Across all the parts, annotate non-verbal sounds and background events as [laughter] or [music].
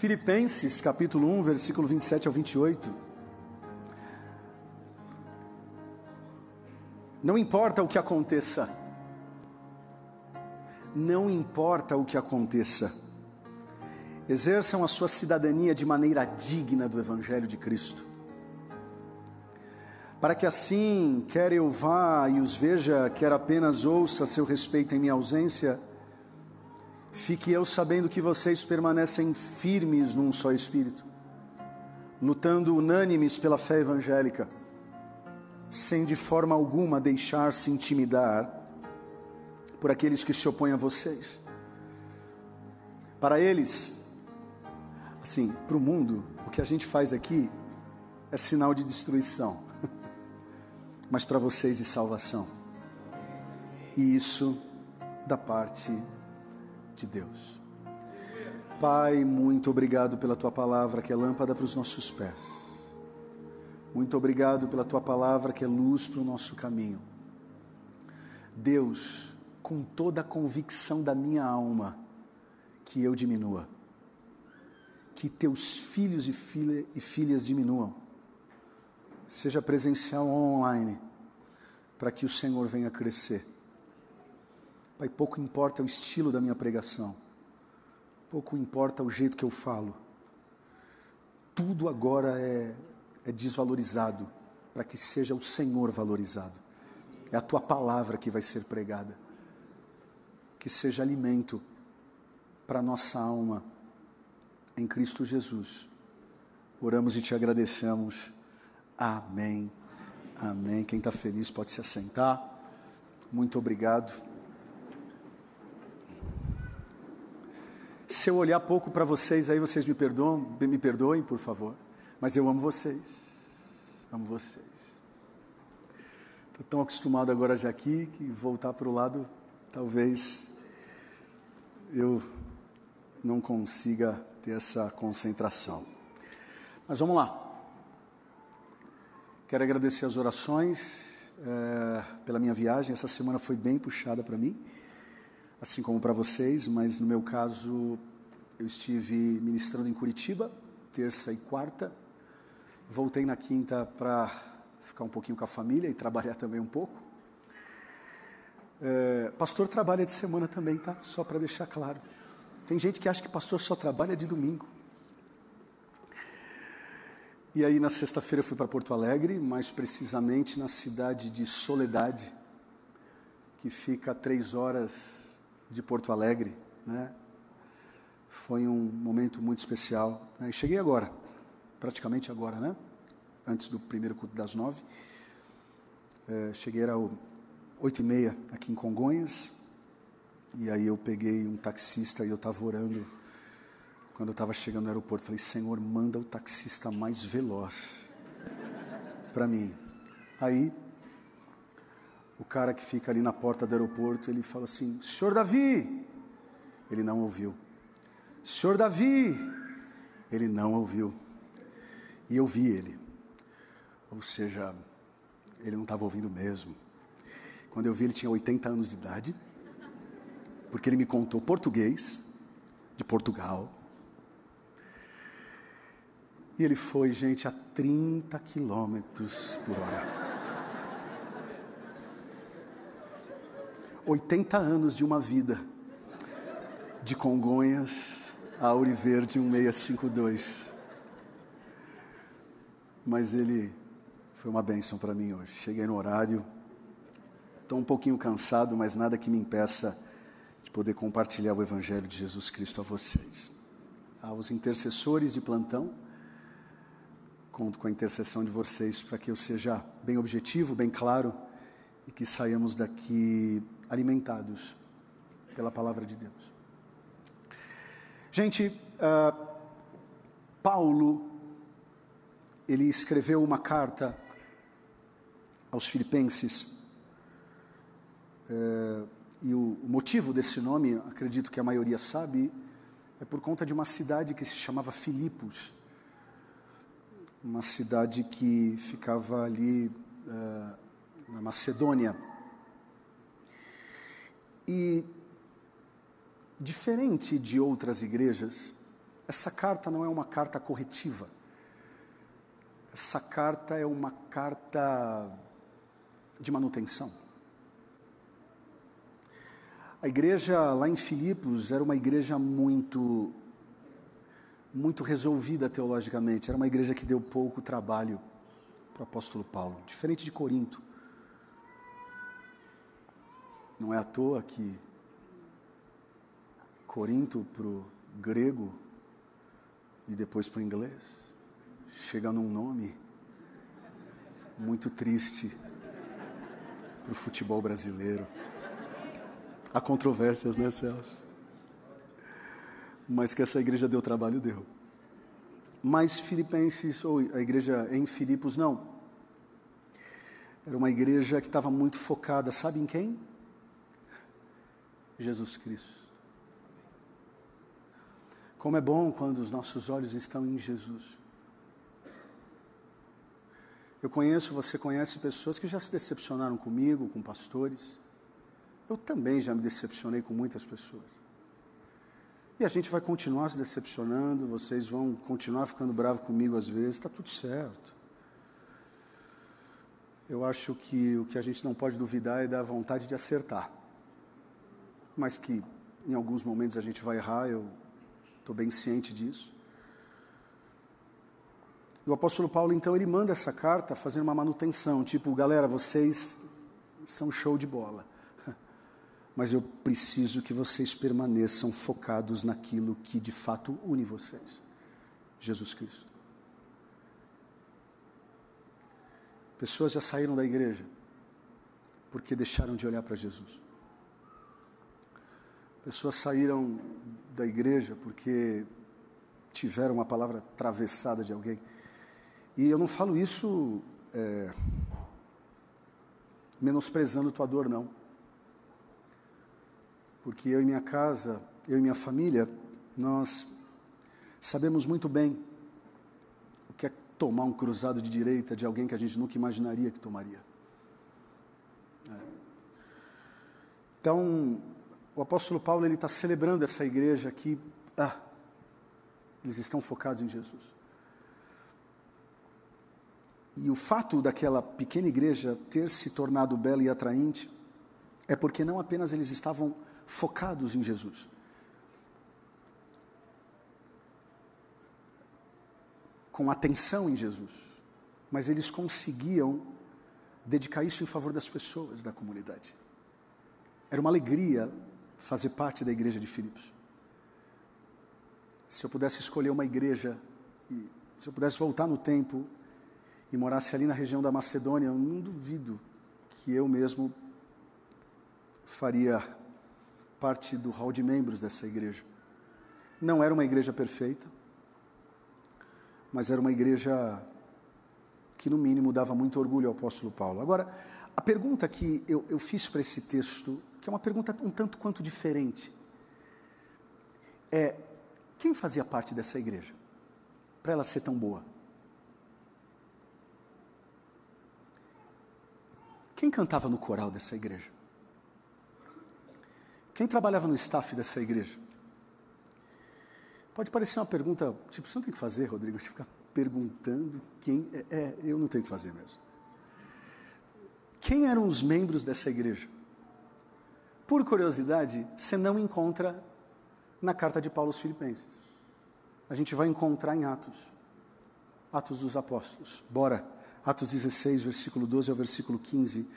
Filipenses capítulo 1, versículo 27 ao 28. Não importa o que aconteça, não importa o que aconteça, exerçam a sua cidadania de maneira digna do Evangelho de Cristo, para que assim, quer eu vá e os veja, quer apenas ouça seu respeito em minha ausência, Fique eu sabendo que vocês permanecem firmes num só espírito, lutando unânimes pela fé evangélica, sem de forma alguma deixar-se intimidar por aqueles que se opõem a vocês. Para eles, assim, para o mundo, o que a gente faz aqui é sinal de destruição, [laughs] mas para vocês de salvação. E isso da parte de de Deus. Pai, muito obrigado pela tua palavra que é lâmpada para os nossos pés. Muito obrigado pela tua palavra que é luz para o nosso caminho. Deus, com toda a convicção da minha alma, que eu diminua, que teus filhos e, filha, e filhas diminuam, seja presencial ou online, para que o Senhor venha crescer Pai, pouco importa o estilo da minha pregação, pouco importa o jeito que eu falo, tudo agora é, é desvalorizado para que seja o Senhor valorizado. É a tua palavra que vai ser pregada, que seja alimento para nossa alma em Cristo Jesus. Oramos e te agradecemos. Amém. Amém. Quem está feliz pode se assentar. Muito obrigado. Se eu olhar pouco para vocês, aí vocês me perdoam, me perdoem, por favor. Mas eu amo vocês. Amo vocês. Estou tão acostumado agora já aqui que voltar para o lado, talvez eu não consiga ter essa concentração. Mas vamos lá. Quero agradecer as orações é, pela minha viagem. Essa semana foi bem puxada para mim assim como para vocês, mas no meu caso eu estive ministrando em Curitiba, terça e quarta. Voltei na quinta para ficar um pouquinho com a família e trabalhar também um pouco. É, pastor trabalha de semana também, tá? Só para deixar claro. Tem gente que acha que pastor só trabalha de domingo. E aí na sexta-feira fui para Porto Alegre, mais precisamente na cidade de Soledade, que fica a três horas de Porto Alegre, né? Foi um momento muito especial. Né? Cheguei agora, praticamente agora, né? Antes do primeiro culto das nove. É, cheguei era oito e meia aqui em Congonhas. E aí eu peguei um taxista e eu estava orando. Quando eu estava chegando no aeroporto, falei: Senhor, manda o taxista mais veloz para mim. Aí o cara que fica ali na porta do aeroporto, ele fala assim: Senhor Davi. Ele não ouviu. Senhor Davi. Ele não ouviu. E eu vi ele. Ou seja, ele não estava ouvindo mesmo. Quando eu vi, ele tinha 80 anos de idade. Porque ele me contou português, de Portugal. E ele foi, gente, a 30 quilômetros por hora. 80 anos de uma vida, de Congonhas a Auriverde 1652. Mas ele foi uma bênção para mim hoje. Cheguei no horário, estou um pouquinho cansado, mas nada que me impeça de poder compartilhar o Evangelho de Jesus Cristo a vocês. Aos intercessores de plantão, conto com a intercessão de vocês para que eu seja bem objetivo, bem claro e que saiamos daqui alimentados pela palavra de Deus. Gente, uh, Paulo, ele escreveu uma carta aos Filipenses, uh, e o, o motivo desse nome, acredito que a maioria sabe, é por conta de uma cidade que se chamava Filipos, uma cidade que ficava ali uh, na Macedônia. E, diferente de outras igrejas, essa carta não é uma carta corretiva. Essa carta é uma carta de manutenção. A igreja lá em Filipos era uma igreja muito muito resolvida teologicamente, era uma igreja que deu pouco trabalho para o apóstolo Paulo, diferente de Corinto. Não é à toa que Corinto para o grego e depois para o inglês chega num nome muito triste para o futebol brasileiro. Há controvérsias, né, Celso? Mas que essa igreja deu trabalho, deu. Mas Filipenses, ou a igreja em Filipos, não. Era uma igreja que estava muito focada, sabe em quem? Jesus Cristo. Como é bom quando os nossos olhos estão em Jesus. Eu conheço, você conhece pessoas que já se decepcionaram comigo, com pastores. Eu também já me decepcionei com muitas pessoas. E a gente vai continuar se decepcionando, vocês vão continuar ficando bravos comigo às vezes, está tudo certo. Eu acho que o que a gente não pode duvidar é da vontade de acertar. Mas que em alguns momentos a gente vai errar, eu estou bem ciente disso. E o apóstolo Paulo, então, ele manda essa carta fazendo uma manutenção, tipo, galera, vocês são show de bola [laughs] mas eu preciso que vocês permaneçam focados naquilo que de fato une vocês: Jesus Cristo. Pessoas já saíram da igreja porque deixaram de olhar para Jesus. Pessoas saíram da igreja porque tiveram uma palavra atravessada de alguém. E eu não falo isso é, menosprezando tua dor, não porque eu e minha casa, eu e minha família, nós sabemos muito bem o que é tomar um cruzado de direita de alguém que a gente nunca imaginaria que tomaria. É. Então, o apóstolo Paulo ele está celebrando essa igreja aqui. Ah, eles estão focados em Jesus. E o fato daquela pequena igreja ter se tornado bela e atraente é porque não apenas eles estavam focados em Jesus. Com atenção em Jesus. Mas eles conseguiam dedicar isso em favor das pessoas da comunidade. Era uma alegria fazer parte da igreja de Filipos. Se eu pudesse escolher uma igreja, e se eu pudesse voltar no tempo e morasse ali na região da Macedônia, eu não duvido que eu mesmo faria parte do hall de membros dessa igreja. Não era uma igreja perfeita, mas era uma igreja que, no mínimo, dava muito orgulho ao apóstolo Paulo. Agora, a pergunta que eu, eu fiz para esse texto, que é uma pergunta um tanto quanto diferente, é: quem fazia parte dessa igreja? Para ela ser tão boa? Quem cantava no coral dessa igreja? Quem trabalhava no staff dessa igreja? Pode parecer uma pergunta, tipo, você não tem que fazer, Rodrigo, de [laughs] ficar perguntando quem. É, é, eu não tenho que fazer mesmo. Quem eram os membros dessa igreja? Por curiosidade, você não encontra na carta de Paulo aos Filipenses. A gente vai encontrar em Atos. Atos dos Apóstolos. Bora. Atos 16, versículo 12 ao versículo 15.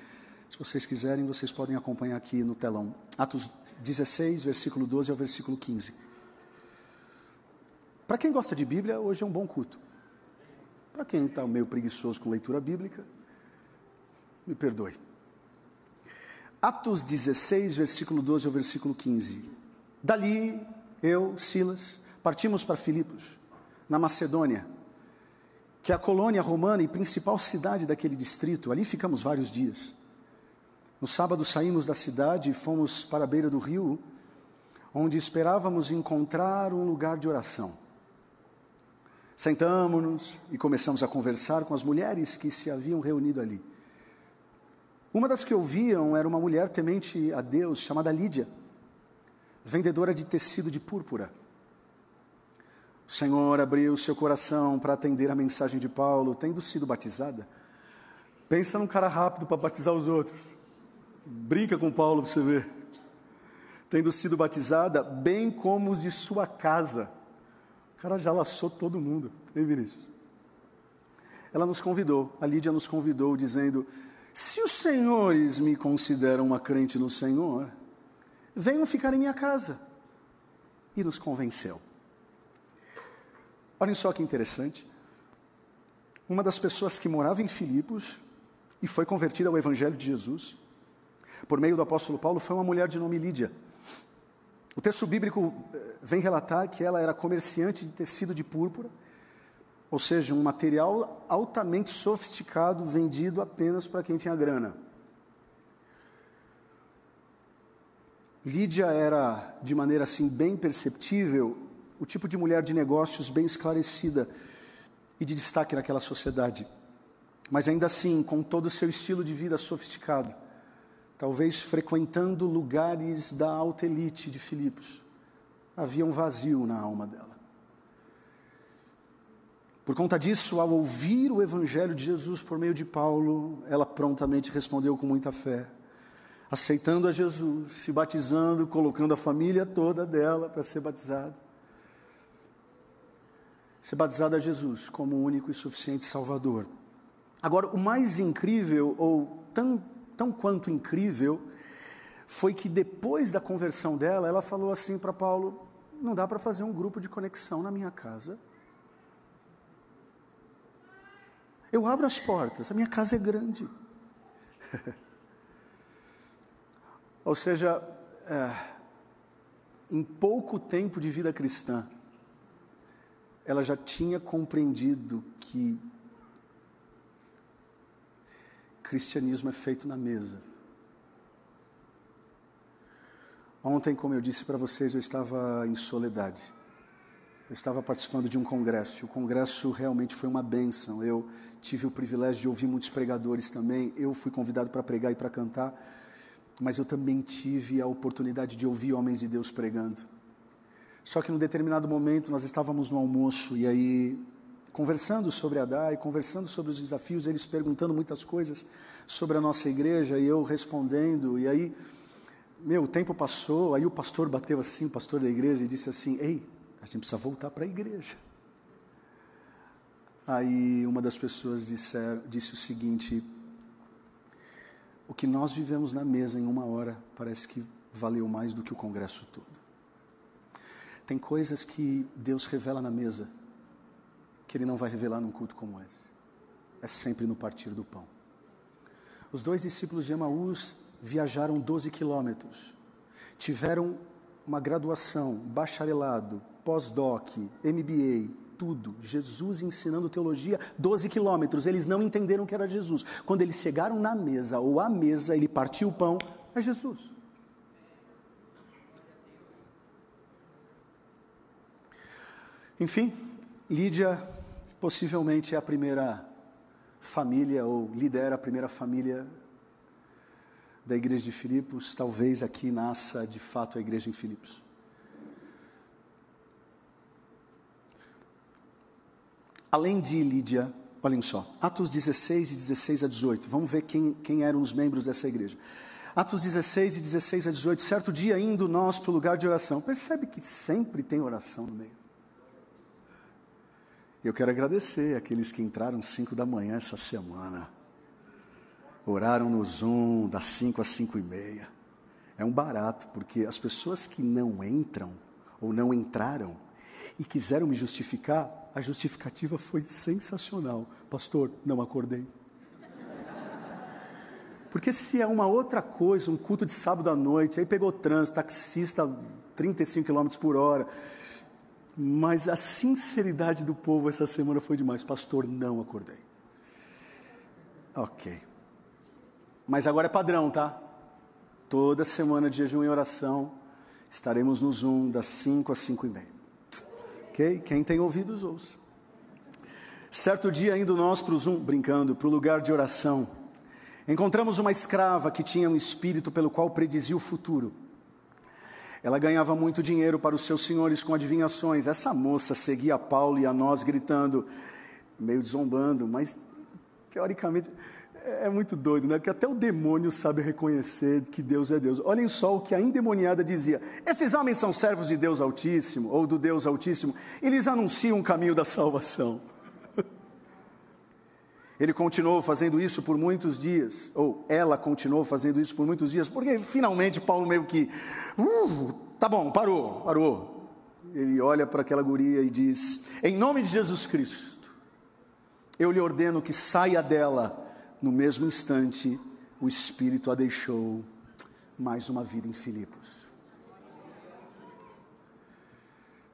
Se vocês quiserem, vocês podem acompanhar aqui no telão. Atos 16, versículo 12 ao versículo 15. Para quem gosta de Bíblia, hoje é um bom culto. Para quem está meio preguiçoso com leitura bíblica, me perdoe. Atos 16, versículo 12 ao versículo 15. Dali, eu, Silas, partimos para Filipos, na Macedônia, que é a colônia romana e principal cidade daquele distrito. Ali ficamos vários dias. No sábado saímos da cidade e fomos para a beira do rio, onde esperávamos encontrar um lugar de oração. Sentamos-nos e começamos a conversar com as mulheres que se haviam reunido ali. Uma das que ouviam era uma mulher temente a Deus, chamada Lídia, vendedora de tecido de púrpura. O Senhor abriu seu coração para atender a mensagem de Paulo, tendo sido batizada. Pensa num cara rápido para batizar os outros. Brinca com Paulo para você ver. Tendo sido batizada, bem como os de sua casa. O cara já laçou todo mundo. Hein, Vinícius? Ela nos convidou, a Lídia nos convidou, dizendo: Se os senhores me consideram uma crente no Senhor, venham ficar em minha casa. E nos convenceu. Olhem só que interessante. Uma das pessoas que morava em Filipos e foi convertida ao Evangelho de Jesus, por meio do apóstolo Paulo, foi uma mulher de nome Lídia. O texto bíblico eh, vem relatar que ela era comerciante de tecido de púrpura, ou seja, um material altamente sofisticado vendido apenas para quem tinha grana. Lídia era, de maneira assim bem perceptível, o tipo de mulher de negócios bem esclarecida e de destaque naquela sociedade. Mas ainda assim, com todo o seu estilo de vida sofisticado, talvez frequentando lugares da alta elite de Filipos, havia um vazio na alma dela. Por conta disso, ao ouvir o Evangelho de Jesus por meio de Paulo, ela prontamente respondeu com muita fé aceitando a Jesus, se batizando, colocando a família toda dela para ser batizada. Ser batizada a Jesus como o único e suficiente Salvador. Agora, o mais incrível, ou tão, tão quanto incrível, foi que depois da conversão dela, ela falou assim para Paulo: não dá para fazer um grupo de conexão na minha casa. Eu abro as portas, a minha casa é grande. [laughs] Ou seja, é, em pouco tempo de vida cristã, ela já tinha compreendido que cristianismo é feito na mesa. Ontem, como eu disse para vocês, eu estava em soledade. Eu estava participando de um congresso. O congresso realmente foi uma bênção. Eu tive o privilégio de ouvir muitos pregadores também. Eu fui convidado para pregar e para cantar mas eu também tive a oportunidade de ouvir homens de Deus pregando. Só que num determinado momento nós estávamos no almoço e aí conversando sobre a DAI, conversando sobre os desafios, eles perguntando muitas coisas sobre a nossa igreja e eu respondendo, e aí, meu, o tempo passou, aí o pastor bateu assim, o pastor da igreja, e disse assim: Ei, a gente precisa voltar para a igreja. Aí uma das pessoas disse, disse o seguinte: o que nós vivemos na mesa em uma hora parece que valeu mais do que o congresso todo. Tem coisas que Deus revela na mesa que Ele não vai revelar num culto como esse. É sempre no partir do pão. Os dois discípulos de Emaús viajaram 12 quilômetros, tiveram uma graduação, bacharelado, pós-doc, MBA, tudo. Jesus ensinando teologia, 12 quilômetros. Eles não entenderam que era Jesus. Quando eles chegaram na mesa, ou à mesa, ele partiu o pão, é Jesus. Enfim, Lídia possivelmente é a primeira família, ou lidera a primeira família da igreja de Filipos. Talvez aqui nasça de fato a igreja em Filipos. Além de Lídia, olhem só, Atos 16, de 16 a 18. Vamos ver quem, quem eram os membros dessa igreja. Atos 16, de 16 a 18. Certo dia, indo nós para o lugar de oração. Percebe que sempre tem oração no meio. Eu quero agradecer aqueles que entraram 5 da manhã essa semana. Oraram no Zoom das 5 às 5 e meia. É um barato, porque as pessoas que não entram ou não entraram e quiseram me justificar, a justificativa foi sensacional. Pastor, não acordei. Porque se é uma outra coisa, um culto de sábado à noite, aí pegou trânsito, taxista 35 km por hora. Mas a sinceridade do povo essa semana foi demais. Pastor, não acordei. Ok. Mas agora é padrão, tá? Toda semana de jejum e oração, estaremos no Zoom das 5 às 5 e meia. Ok? Quem tem ouvidos, ouça. Certo dia, indo nós para o Zoom, brincando, para o lugar de oração, encontramos uma escrava que tinha um espírito pelo qual predizia o futuro. Ela ganhava muito dinheiro para os seus senhores com adivinhações. Essa moça seguia Paulo e a nós gritando, meio zombando, mas teoricamente é muito doido, né? Porque até o demônio sabe reconhecer que Deus é Deus. Olhem só o que a endemoniada dizia: esses homens são servos de Deus Altíssimo, ou do Deus Altíssimo, eles anunciam o caminho da salvação. [laughs] Ele continuou fazendo isso por muitos dias, ou ela continuou fazendo isso por muitos dias, porque finalmente Paulo meio que, uh, tá bom, parou, parou. Ele olha para aquela guria e diz: Em nome de Jesus Cristo, eu lhe ordeno que saia dela. No mesmo instante, o Espírito a deixou mais uma vida em Filipos.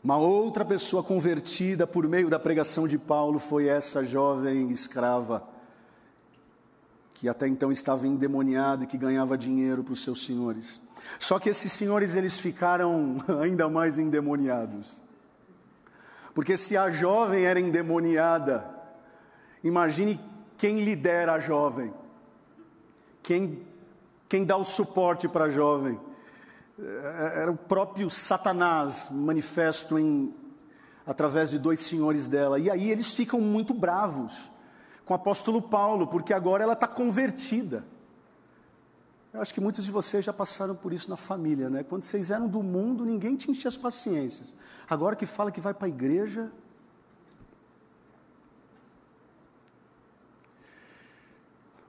Uma outra pessoa convertida por meio da pregação de Paulo foi essa jovem escrava, que até então estava endemoniada e que ganhava dinheiro para os seus senhores. Só que esses senhores eles ficaram [laughs] ainda mais endemoniados. Porque se a jovem era endemoniada, imagine quem lidera a jovem, quem, quem dá o suporte para a jovem. É, era o próprio Satanás manifesto em, através de dois senhores dela. E aí eles ficam muito bravos com o apóstolo Paulo, porque agora ela está convertida. Eu acho que muitos de vocês já passaram por isso na família, né? Quando vocês eram do mundo, ninguém te enchia as paciências. Agora que fala que vai para a igreja,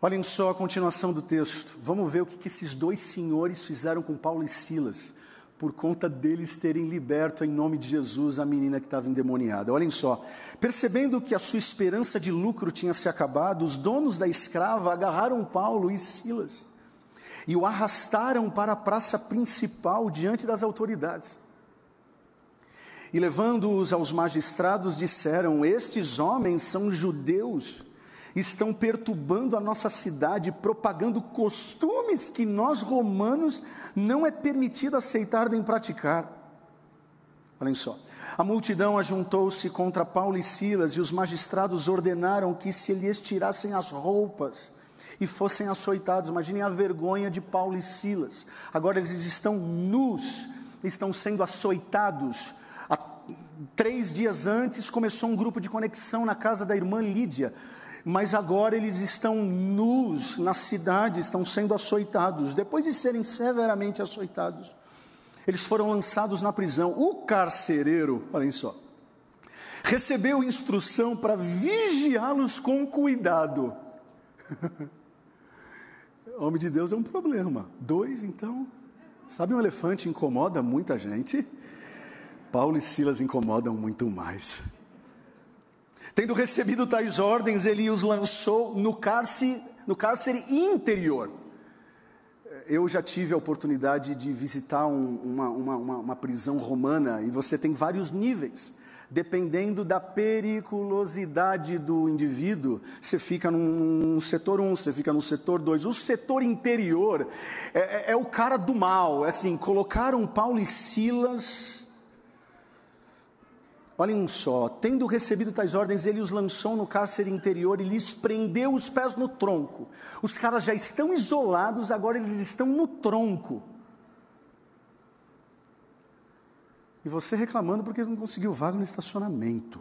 Olhem só a continuação do texto. Vamos ver o que, esses dois senhores fizeram com Paulo e Silas, por conta deles terem liberto em nome de Jesus a menina que estava endemoniada. Olhem só. Percebendo que a sua esperança de lucro tinha se acabado, os donos da escrava agarraram Paulo e Silas e o arrastaram para a praça principal diante das autoridades. E levando-os aos magistrados, disseram: Estes homens são judeus estão perturbando a nossa cidade, propagando costumes que nós romanos não é permitido aceitar nem praticar. Olhem só. A multidão ajuntou-se contra Paulo e Silas e os magistrados ordenaram que se lhes tirassem as roupas e fossem açoitados. Imaginem a vergonha de Paulo e Silas. Agora eles estão nus, estão sendo açoitados. Há três dias antes começou um grupo de conexão na casa da irmã Lídia mas agora eles estão nus na cidade, estão sendo açoitados. Depois de serem severamente açoitados, eles foram lançados na prisão. O carcereiro, olhem só, recebeu instrução para vigiá-los com cuidado. [laughs] Homem de Deus é um problema. Dois, então. Sabe, um elefante incomoda muita gente. Paulo e Silas incomodam muito mais. Tendo recebido tais ordens, ele os lançou no cárcere, no cárcere interior. Eu já tive a oportunidade de visitar um, uma, uma, uma, prisão romana e você tem vários níveis. Dependendo da periculosidade do indivíduo, você fica num setor 1, um, você fica no setor 2. O setor interior é, é, é o cara do mal. É assim, colocaram Paulo e Silas Olhem só, tendo recebido tais ordens, ele os lançou no cárcere interior e lhes prendeu os pés no tronco. Os caras já estão isolados, agora eles estão no tronco. E você reclamando porque não conseguiu vaga no estacionamento.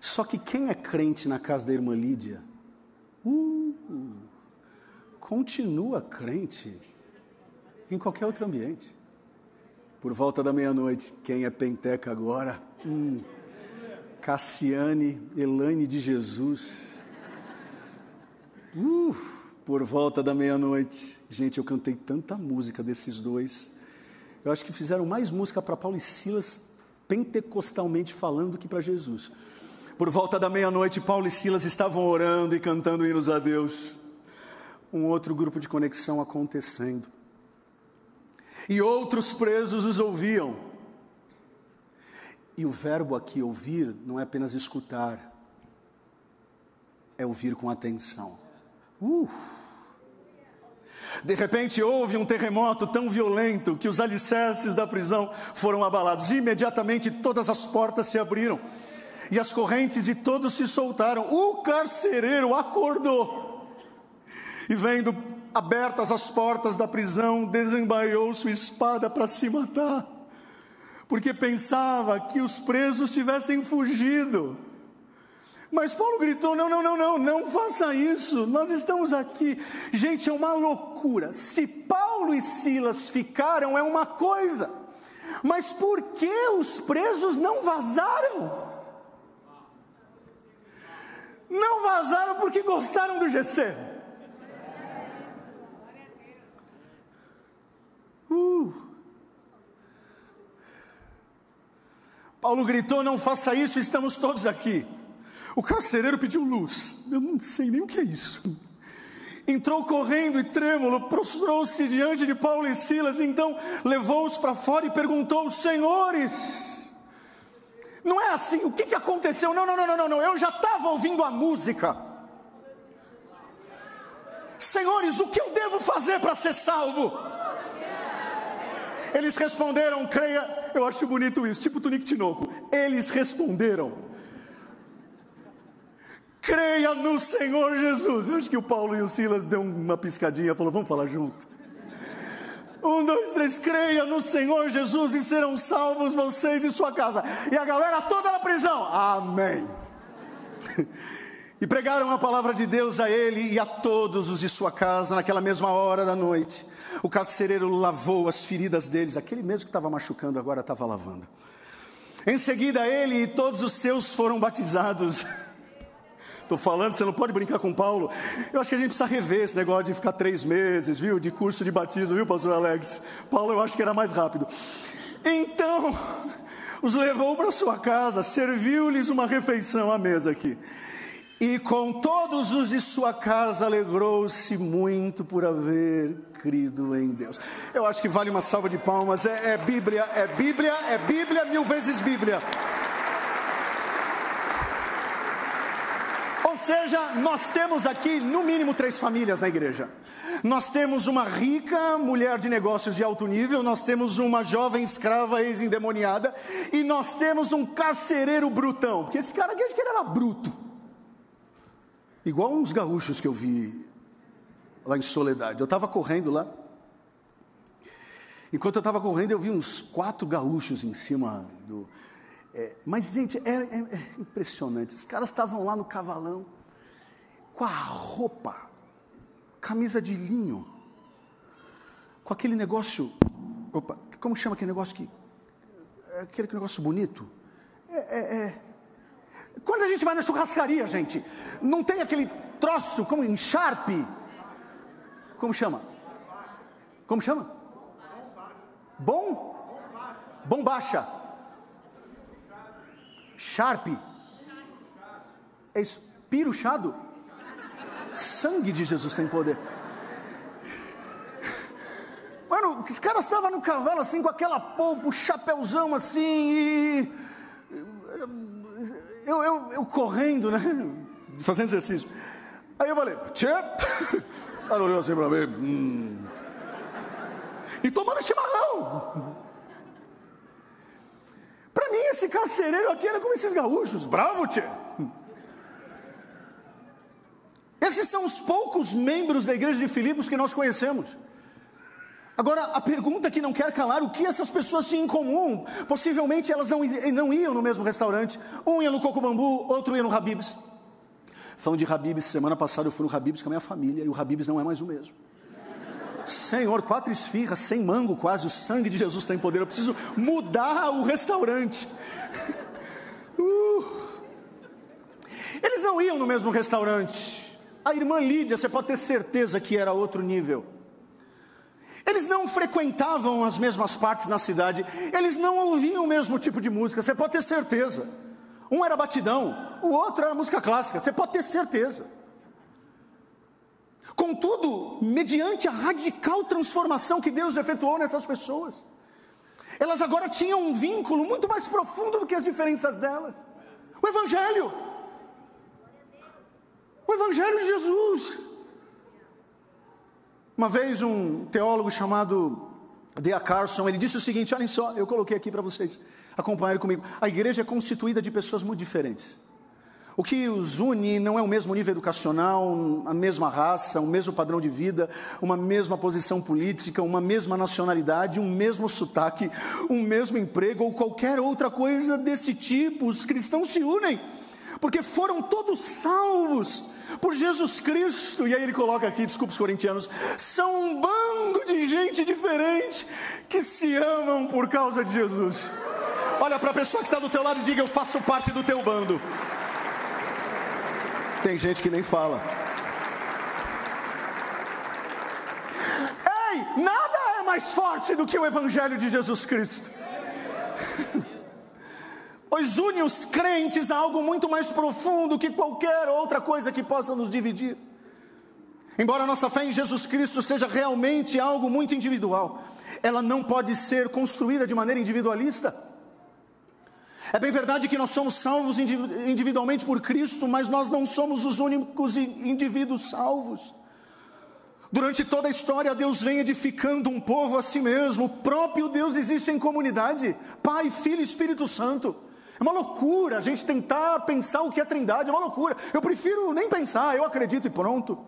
Só que quem é crente na casa da irmã Lídia, uh, continua crente em qualquer outro ambiente por volta da meia-noite. Quem é penteca agora? Hum, Cassiane, Elaine de Jesus. Uh, por volta da meia-noite. Gente, eu cantei tanta música desses dois. Eu acho que fizeram mais música para Paulo e Silas, pentecostalmente falando, do que para Jesus. Por volta da meia-noite, Paulo e Silas estavam orando e cantando hinos a Deus. Um outro grupo de conexão acontecendo e outros presos os ouviam. E o verbo aqui ouvir não é apenas escutar, é ouvir com atenção. Uh. De repente houve um terremoto tão violento que os alicerces da prisão foram abalados. Imediatamente todas as portas se abriram e as correntes de todos se soltaram. O carcereiro acordou e vendo abertas as portas da prisão, desembaiou sua espada para se matar, porque pensava que os presos tivessem fugido. Mas Paulo gritou: não, não, não, não, não faça isso, nós estamos aqui. Gente, é uma loucura. Se Paulo e Silas ficaram, é uma coisa, mas por que os presos não vazaram? Não vazaram porque gostaram do GC. Uh. Paulo gritou: Não faça isso, estamos todos aqui. O carcereiro pediu luz. Eu não sei nem o que é isso. Entrou correndo e trêmulo, prostrou-se diante de Paulo e Silas, então levou-os para fora e perguntou: Senhores, não é assim, o que, que aconteceu? Não, não, não, não, não, eu já estava ouvindo a música. Senhores, o que eu devo fazer para ser salvo? Eles responderam, creia, eu acho bonito isso, tipo Tunique Tinoco. Eles responderam, creia no Senhor Jesus. Eu acho que o Paulo e o Silas deu uma piscadinha, falou, vamos falar junto. Um, dois, três, creia no Senhor Jesus e serão salvos vocês e sua casa. E a galera toda na prisão. Amém. [laughs] E pregaram a palavra de Deus a ele e a todos os de sua casa naquela mesma hora da noite. O carcereiro lavou as feridas deles, aquele mesmo que estava machucando agora estava lavando. Em seguida, ele e todos os seus foram batizados. [laughs] Estou falando, você não pode brincar com Paulo. Eu acho que a gente precisa rever esse negócio de ficar três meses, viu? De curso de batismo, viu, pastor Alex? Paulo, eu acho que era mais rápido. Então, [laughs] os levou para sua casa, serviu-lhes uma refeição à mesa aqui. E com todos os de sua casa alegrou-se muito por haver crido em Deus. Eu acho que vale uma salva de palmas. É, é Bíblia, é Bíblia, é Bíblia, mil vezes Bíblia. seja, nós temos aqui no mínimo três famílias na igreja. Nós temos uma rica mulher de negócios de alto nível, nós temos uma jovem escrava ex-endemoniada e nós temos um carcereiro brutão, porque esse cara aqui ele era bruto. Igual uns gaúchos que eu vi lá em Soledade. Eu estava correndo lá. Enquanto eu estava correndo, eu vi uns quatro gaúchos em cima do, é, mas, gente, é, é, é, impressionante. Os caras estavam lá no cavalão, com a roupa, camisa de linho, com aquele negócio. Opa, como chama aquele negócio que. É aquele negócio bonito? É, é, é, Quando a gente vai na churrascaria, gente, não tem aquele troço como encharpe. Como chama? Como chama? Bom? Bombacha. Sharp. É isso. Piruchado. Sangue de Jesus tem poder. Mano, os caras estavam no cavalo assim, com aquela polpa, o chapéuzão assim, e. Eu, eu, eu correndo, né? Fazendo exercício. Aí eu falei, tchê! Ela olhou assim pra mim. Hum. E tomando chimarrão. Para mim, esse carcereiro aqui era como esses gaúchos, bravo, tchê. Esses são os poucos membros da igreja de Filipos que nós conhecemos. Agora, a pergunta que não quer calar, o que essas pessoas tinham em comum? Possivelmente elas não, não iam no mesmo restaurante. Um ia no Coco Bambu, outro ia no Habibs. Falando de Habibs, semana passada eu fui no Habibs com a minha família e o Habibs não é mais o mesmo. Senhor, quatro esfirras, sem mango quase, o sangue de Jesus tem poder. Eu preciso mudar o restaurante. [laughs] Uh. Eles não iam no mesmo restaurante. A irmã Lídia, você pode ter certeza que era outro nível. Eles não frequentavam as mesmas partes na cidade, eles não ouviam o mesmo tipo de música, você pode ter certeza. Um era batidão, o outro era música clássica, você pode ter certeza. Contudo, mediante a radical transformação que Deus efetuou nessas pessoas, elas agora tinham um vínculo muito mais profundo do que as diferenças delas. O Evangelho. O Evangelho de Jesus. Uma vez um teólogo chamado D.A. Carson, ele disse o seguinte: olhem só, eu coloquei aqui para vocês acompanharem comigo. A igreja é constituída de pessoas muito diferentes. O que os une não é o mesmo nível educacional, a mesma raça, o mesmo padrão de vida, uma mesma posição política, uma mesma nacionalidade, um mesmo sotaque, um mesmo emprego ou qualquer outra coisa desse tipo. Os cristãos se unem porque foram todos salvos por Jesus Cristo. E aí ele coloca aqui, desculpa os corintianos, são um bando de gente diferente que se amam por causa de Jesus. Olha para a pessoa que está do teu lado e diga: Eu faço parte do teu bando. Tem gente que nem fala. Ei, nada é mais forte do que o Evangelho de Jesus Cristo. [laughs] Pois une os crentes a algo muito mais profundo que qualquer outra coisa que possa nos dividir. Embora a nossa fé em Jesus Cristo seja realmente algo muito individual, ela não pode ser construída de maneira individualista. É bem verdade que nós somos salvos individualmente por Cristo, mas nós não somos os únicos indivíduos salvos. Durante toda a história, Deus vem edificando um povo a si mesmo. O próprio Deus existe em comunidade: Pai, Filho e Espírito Santo. É uma loucura a gente tentar pensar o que é trindade, é uma loucura. Eu prefiro nem pensar, eu acredito e pronto.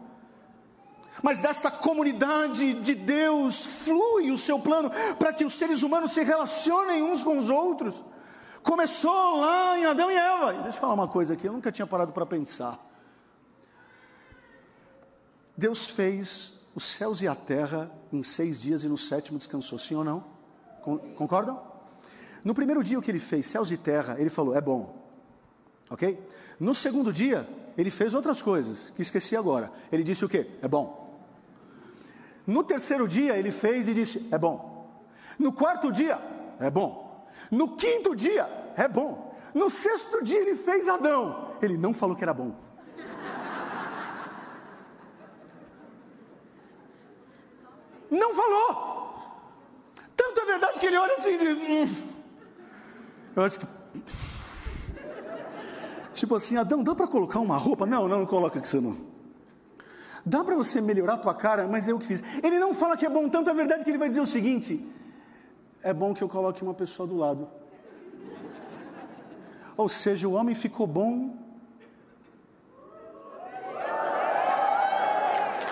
Mas dessa comunidade de Deus flui o seu plano para que os seres humanos se relacionem uns com os outros. Começou lá em Adão e Eva. deixa eu falar uma coisa aqui, eu nunca tinha parado para pensar. Deus fez os céus e a terra em seis dias e no sétimo descansou, sim ou não? Concordam? No primeiro dia o que ele fez, céus e terra, ele falou, é bom. Ok? No segundo dia, ele fez outras coisas, que esqueci agora. Ele disse o que? É bom. No terceiro dia, ele fez e disse, é bom. No quarto dia, é bom. No quinto dia, é bom. No sexto dia, ele fez Adão. Ele não falou que era bom. Não falou. Tanto é verdade que ele olha assim de. Hum. Eu acho que. Tipo assim, Adão, dá para colocar uma roupa? Não, não, não coloca que você não. Dá para você melhorar a tua cara, mas é o que fiz. Ele não fala que é bom, tanto é verdade que ele vai dizer o seguinte: é bom que eu coloque uma pessoa do lado. Ou seja, o homem ficou bom.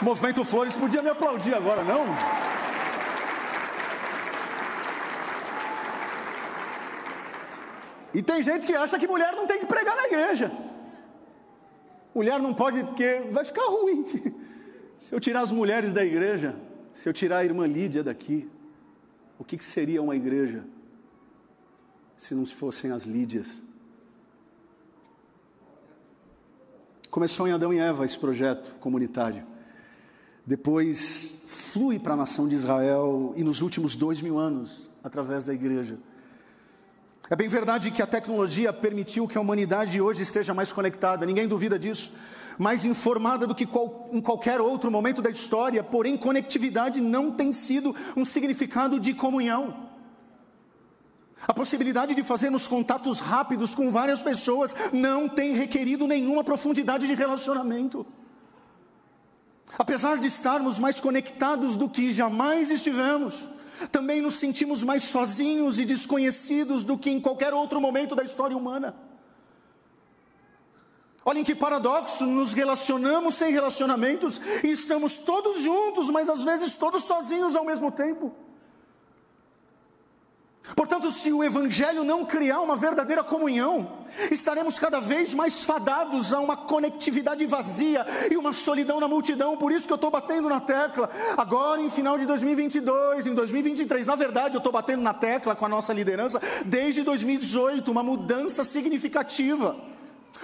Movimento Flores podia me aplaudir agora, não? E tem gente que acha que mulher não tem que pregar na igreja. Mulher não pode, porque vai ficar ruim. [laughs] Se eu tirar as mulheres da igreja, se eu tirar a irmã Lídia daqui, o que, que seria uma igreja se não fossem as Lídias? Começou em Adão e Eva esse projeto comunitário. Depois flui para a nação de Israel e nos últimos dois mil anos, através da igreja. É bem verdade que a tecnologia permitiu que a humanidade hoje esteja mais conectada, ninguém duvida disso, mais informada do que qual, em qualquer outro momento da história, porém, conectividade não tem sido um significado de comunhão. A possibilidade de fazermos contatos rápidos com várias pessoas não tem requerido nenhuma profundidade de relacionamento. Apesar de estarmos mais conectados do que jamais estivemos, também nos sentimos mais sozinhos e desconhecidos do que em qualquer outro momento da história humana. Olhem que paradoxo, nos relacionamos sem relacionamentos e estamos todos juntos, mas às vezes todos sozinhos ao mesmo tempo. Portanto, se o Evangelho não criar uma verdadeira comunhão, estaremos cada vez mais fadados a uma conectividade vazia e uma solidão na multidão. Por isso que eu estou batendo na tecla, agora em final de 2022, em 2023. Na verdade, eu estou batendo na tecla com a nossa liderança desde 2018, uma mudança significativa,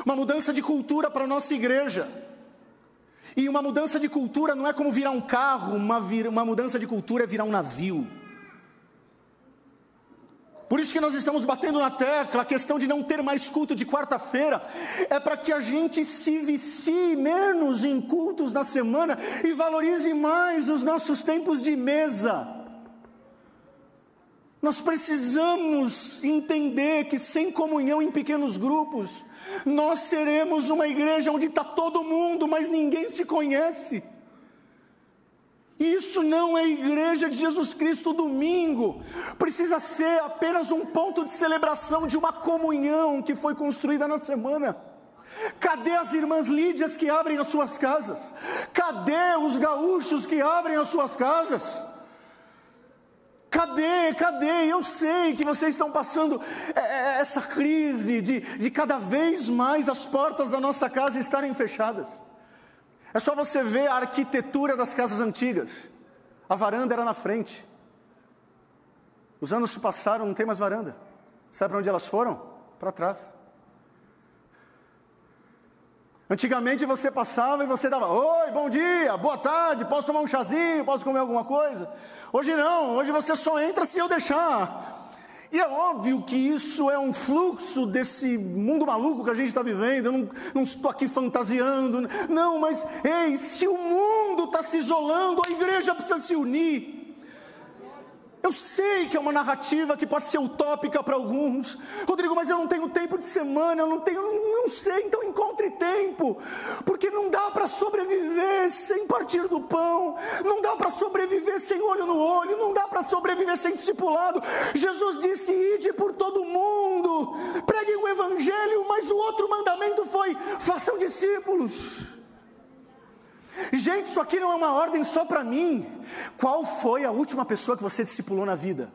uma mudança de cultura para a nossa igreja. E uma mudança de cultura não é como virar um carro, uma, uma mudança de cultura é virar um navio. Por isso que nós estamos batendo na tecla, a questão de não ter mais culto de quarta-feira, é para que a gente se vicie menos em cultos na semana e valorize mais os nossos tempos de mesa. Nós precisamos entender que sem comunhão em pequenos grupos, nós seremos uma igreja onde está todo mundo, mas ninguém se conhece. Isso não é igreja de Jesus Cristo domingo. Precisa ser apenas um ponto de celebração de uma comunhão que foi construída na semana. Cadê as irmãs Lídias que abrem as suas casas? Cadê os gaúchos que abrem as suas casas? Cadê, cadê? Eu sei que vocês estão passando é, é, essa crise de, de cada vez mais as portas da nossa casa estarem fechadas. É só você ver a arquitetura das casas antigas. A varanda era na frente. Os anos se passaram, não tem mais varanda. Sabe para onde elas foram? Para trás. Antigamente você passava e você dava: Oi, bom dia, boa tarde, posso tomar um chazinho, posso comer alguma coisa? Hoje não, hoje você só entra se eu deixar. E é óbvio que isso é um fluxo desse mundo maluco que a gente está vivendo. Eu não, estou aqui fantasiando, não, mas ei, se o mundo está se isolando, a igreja precisa se unir. Eu sei que é uma narrativa que pode ser utópica para alguns. Rodrigo, mas eu não tenho tempo de semana, eu não tenho, não, sei, então encontre tempo. Porque não dá para sobreviver sem partir do pão, não dá para sobreviver sem olho no olho, não dá para sobreviver sem discipulado. Jesus disse: "Ide por todo mundo, preguem o evangelho", mas o outro mandamento foi: façam discípulos. Gente, isso aqui não é uma ordem só para mim. Qual foi a última pessoa que você discipulou na vida?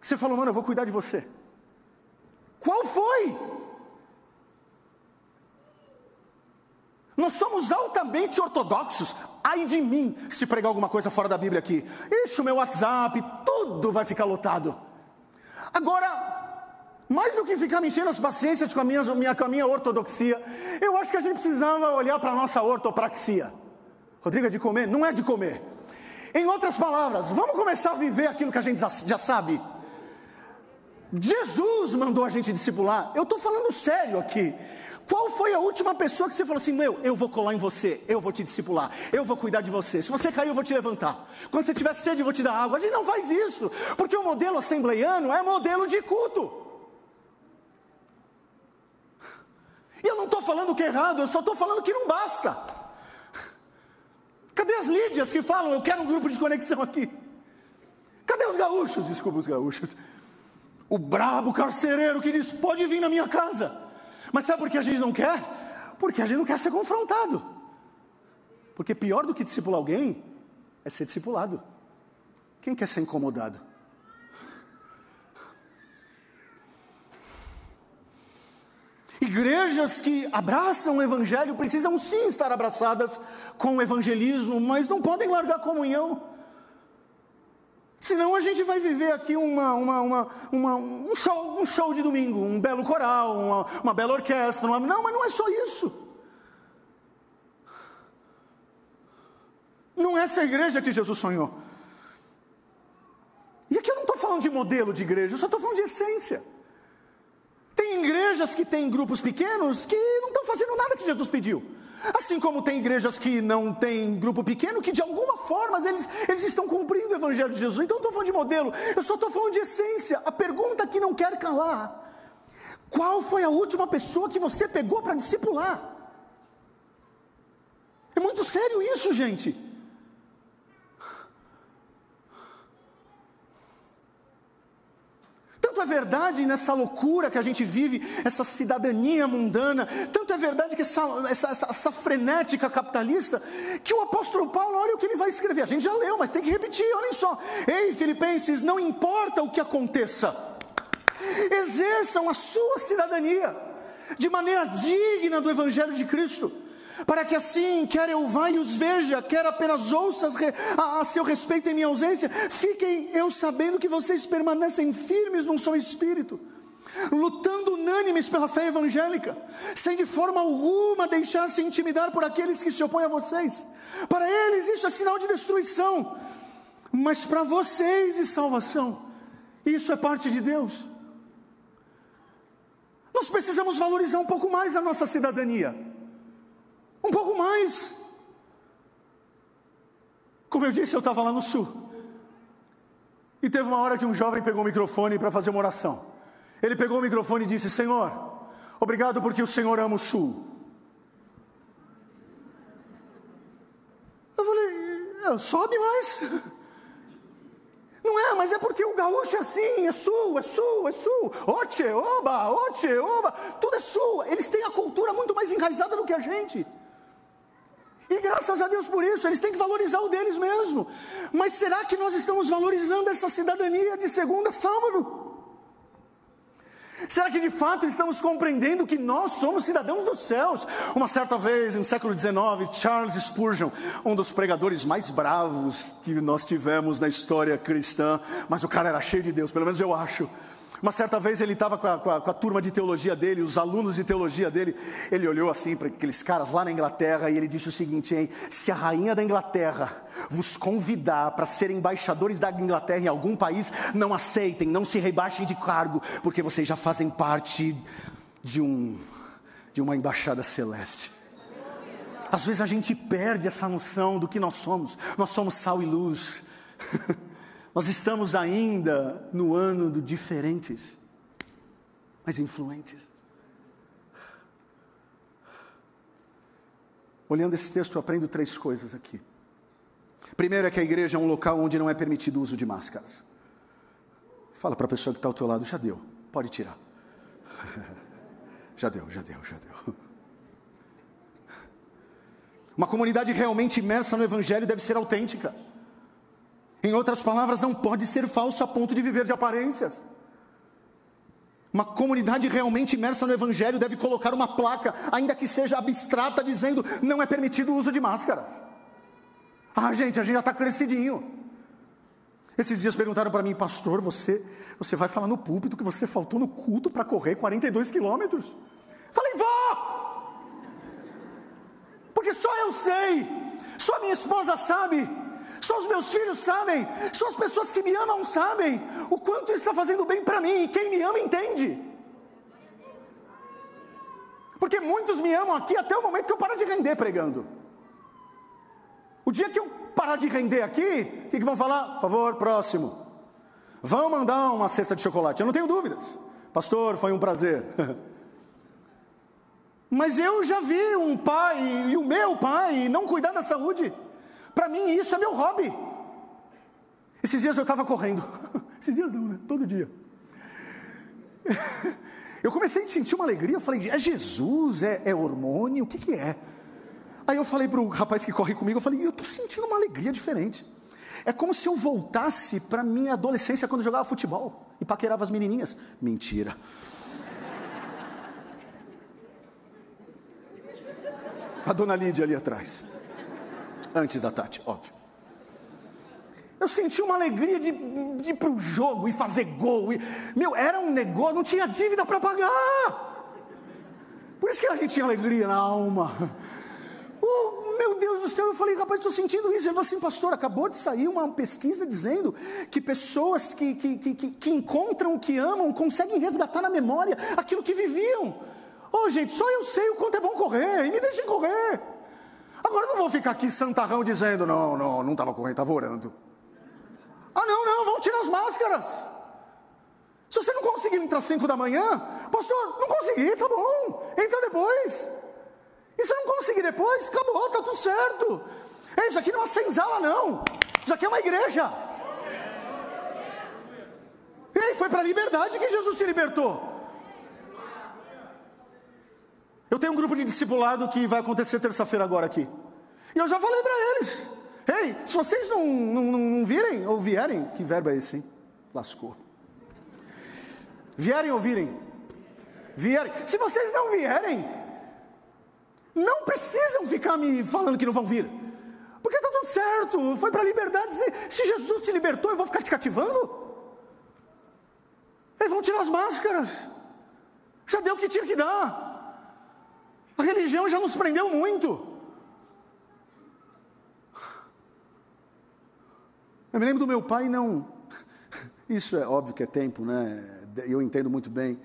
Você falou, mano, eu vou cuidar de você. Qual foi? Nós somos altamente ortodoxos. Ai de mim se pregar alguma coisa fora da Bíblia aqui. Ixi, o meu WhatsApp, tudo vai ficar lotado. Agora, mais do que ficar me enchendo as paciências com a minha, com a minha ortodoxia, eu acho que a gente precisava olhar para a nossa ortopraxia. Rodrigo, é de comer? Não é de comer. Em outras palavras, vamos começar a viver aquilo que a gente já sabe. Jesus mandou a gente discipular. Eu estou falando sério aqui. Qual foi a última pessoa que você falou assim: Meu, eu vou colar em você, eu vou te discipular, eu vou cuidar de você. Se você cair, eu vou te levantar. Quando você tiver sede, eu vou te dar água. A gente não faz isso, porque o modelo assembleiano é modelo de culto. E eu não estou falando que é errado, eu só estou falando que não basta. [laughs] Cadê as Lídias que falam, eu quero um grupo de conexão aqui? Cadê os gaúchos? Desculpa os gaúchos. O brabo carcereiro que diz: pode vir na minha casa. Mas sabe por que a gente não quer? Porque a gente não quer ser confrontado. Porque pior do que discipular alguém é ser discipulado. Quem quer ser incomodado? Igrejas que abraçam o Evangelho precisam sim estar abraçadas com o evangelismo, mas não podem largar a comunhão. Senão a gente vai viver aqui uma, uma, uma, uma, um, show, um show de domingo, um belo coral, uma, uma bela orquestra. Uma... Não, mas não é só isso. Não é essa igreja que Jesus sonhou. E aqui eu não estou falando de modelo de igreja, eu só estou falando de essência. Igrejas que têm grupos pequenos que não estão fazendo nada que Jesus pediu. Assim como tem igrejas que não têm grupo pequeno, que de alguma forma eles, eles estão cumprindo o Evangelho de Jesus. Então não estou falando de modelo, eu só estou falando de essência. A pergunta que não quer calar: qual foi a última pessoa que você pegou para discipular? É muito sério isso, gente. É verdade nessa loucura que a gente vive, essa cidadania mundana, tanto é verdade que essa, essa, essa, essa frenética capitalista, que o apóstolo Paulo, olha o que ele vai escrever. A gente já leu, mas tem que repetir, olhem só. Ei, Filipenses, não importa o que aconteça, exerçam a sua cidadania de maneira digna do Evangelho de Cristo para que assim, quer eu vá e os veja, quer apenas ouça a, a, seu respeito em minha ausência, fiquem eu sabendo que vocês permanecem firmes num só espírito, lutando unânimes pela fé evangélica, sem de forma alguma deixar-se intimidar por aqueles que se opõem a vocês. Para eles isso é sinal de destruição, mas para vocês é salvação. Isso é parte de Deus. Nós precisamos valorizar um pouco mais a nossa cidadania. Um pouco mais. Como eu disse, eu estava lá no sul. E teve uma hora que um jovem pegou o microfone para fazer uma oração. Ele pegou o microfone e disse: Senhor, obrigado porque o Senhor ama o sul. Eu falei: sobe mais. Não é, mas é porque o gaúcho é assim, é sul, é sul, é sul. Oche, oba, oche, oba, tudo é sul. Eles têm a cultura muito mais enraizada do que a gente. E graças a Deus por isso, eles têm que valorizar o deles mesmo. Mas será que nós estamos valorizando essa cidadania de segunda a sábado? Será que de fato estamos compreendendo que nós somos cidadãos dos céus? Uma certa vez, no século XIX, Charles Spurgeon, um dos pregadores mais bravos que nós tivemos na história cristã, mas o cara era cheio de Deus, pelo menos eu acho. Uma certa vez ele estava com, com, com, a turma de teologia dele, os alunos de teologia dele. Ele olhou assim para aqueles caras lá na Inglaterra e ele disse o seguinte: hein, se a rainha da Inglaterra vos convidar para ser embaixadores da Inglaterra em algum país, não aceitem, não se rebaixem de cargo, porque vocês já fazem parte de um de uma embaixada celeste. Às vezes a gente perde essa noção do que nós somos. Nós somos sal e luz. [laughs] Nós estamos ainda no ano do diferentes, mas influentes. Olhando esse texto, eu aprendo três coisas aqui. Primeiro é que a igreja é um local onde não é permitido o uso de máscaras. Fala para a pessoa que está ao teu lado, já deu, pode tirar. [laughs] já deu, já deu, já deu. Uma comunidade realmente imersa no Evangelho deve ser autêntica. Em outras palavras, não pode ser falso a ponto de viver de aparências. Uma comunidade realmente imersa no Evangelho deve colocar uma placa, ainda que seja abstrata, dizendo: não é permitido o uso de máscaras. Ah, gente, a gente já está crescidinho. Esses dias perguntaram para mim, pastor, você, você vai falar no púlpito que você faltou no culto para correr 42 quilômetros? Falei, vou! Porque só eu sei, só minha esposa sabe só os meus filhos sabem, só as pessoas que me amam sabem o quanto isso está fazendo bem para mim, e quem me ama entende. Porque muitos me amam aqui até o momento que eu parar de render pregando. O dia que eu parar de render aqui, o que, que vão falar? Por favor, próximo. Vão mandar uma cesta de chocolate, eu não tenho dúvidas. Pastor, foi um prazer. [laughs] Mas eu já vi um pai e o meu pai não cuidar da saúde. Para mim, isso é meu hobby. Esses dias eu estava correndo. [laughs] Esses dias não, né? Todo dia. [laughs] Eu comecei a sentir uma alegria. Eu falei, é Jesus? É, é hormônio? O que, que é? Aí eu falei para o rapaz que corre comigo, eu falei, eu estou sentindo uma alegria diferente. É como se eu voltasse para minha adolescência quando eu jogava futebol e paquerava as menininhas. Mentira. [laughs] A dona Lídia ali atrás. Antes da Tati, óbvio. Eu senti uma alegria de, de ir para o jogo e fazer gol. E, meu, era um negócio, não tinha dívida para pagar. Por isso que a gente tinha alegria na alma. Oh, meu Deus do céu, eu falei, rapaz, estou sentindo isso. Ele falou assim, pastor, acabou de sair uma pesquisa dizendo que pessoas que, que, que, que encontram o que amam conseguem resgatar na memória aquilo que viviam. Oh, gente, só eu sei o quanto é bom correr, e me deixem correr. Agora não vou ficar aqui santarrão dizendo, não, não, não estava correndo, estava orando. Ah, não, não, vamos tirar as máscaras. Se você não conseguir entrar às 5 da manhã, pastor, não consegui, tá bom, entra depois. E se não conseguir depois, acabou, tá tudo certo. É, isso aqui não é uma senzala, não. Isso aqui é uma igreja. E aí, foi para a liberdade que Jesus te libertou. Eu tenho um grupo de discipulado que vai acontecer terça-feira agora aqui. E eu já falei para eles: Ei, se vocês não, não, não virem ou vierem, que verbo é esse, hein? Lascou. Vierem ou virem? Vierem. Se vocês não vierem, não precisam ficar me falando que não vão vir. Porque está tudo certo, foi para a liberdade. Se Jesus te libertou, eu vou ficar te cativando? Eles vão tirar as máscaras. Já deu o que tinha que dar. A religião já nos prendeu muito. Eu me lembro do meu pai, não. Isso é óbvio que é tempo, né? Eu entendo muito bem.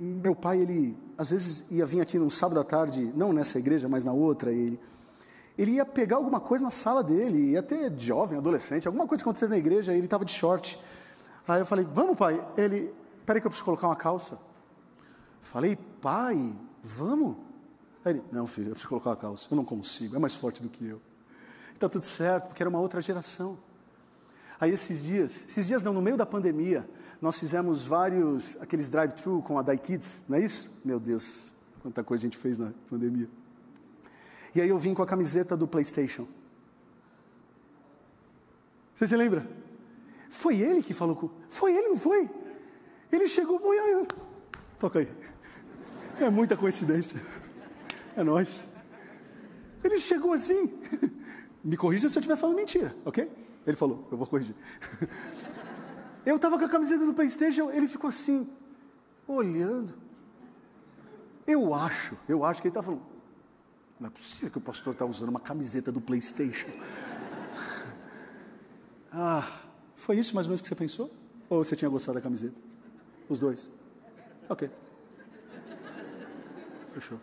Meu pai, ele às vezes ia vir aqui num sábado à tarde, não nessa igreja, mas na outra, ele, ele ia pegar alguma coisa na sala dele, ia ter jovem, adolescente, alguma coisa acontecesse na igreja, ele estava de short. Aí eu falei, vamos pai. Ele, peraí que eu preciso colocar uma calça. Falei, pai, Vamos? Aí ele, não, filho, eu preciso colocar a calça. Eu não consigo, é mais forte do que eu. Está tudo certo, porque era uma outra geração. Aí esses dias, esses dias não, no meio da pandemia, nós fizemos vários, aqueles drive-thru com a Daikids, não é isso? Meu Deus, quanta coisa a gente fez na pandemia. E aí eu vim com a camiseta do PlayStation. Você se lembra? Foi ele que falou com. Foi ele, não foi? Ele chegou, foi. Toca aí. É muita coincidência. É nós. Ele chegou assim. Me corrija se eu estiver falando mentira, ok? Ele falou, eu vou corrigir. Eu estava com a camiseta do PlayStation, ele ficou assim, olhando. Eu acho, eu acho que ele está falando, não é possível que o pastor está usando uma camiseta do PlayStation. Ah, foi isso mais ou menos que você pensou? Ou você tinha gostado da camiseta? Os dois? Ok. Fechou.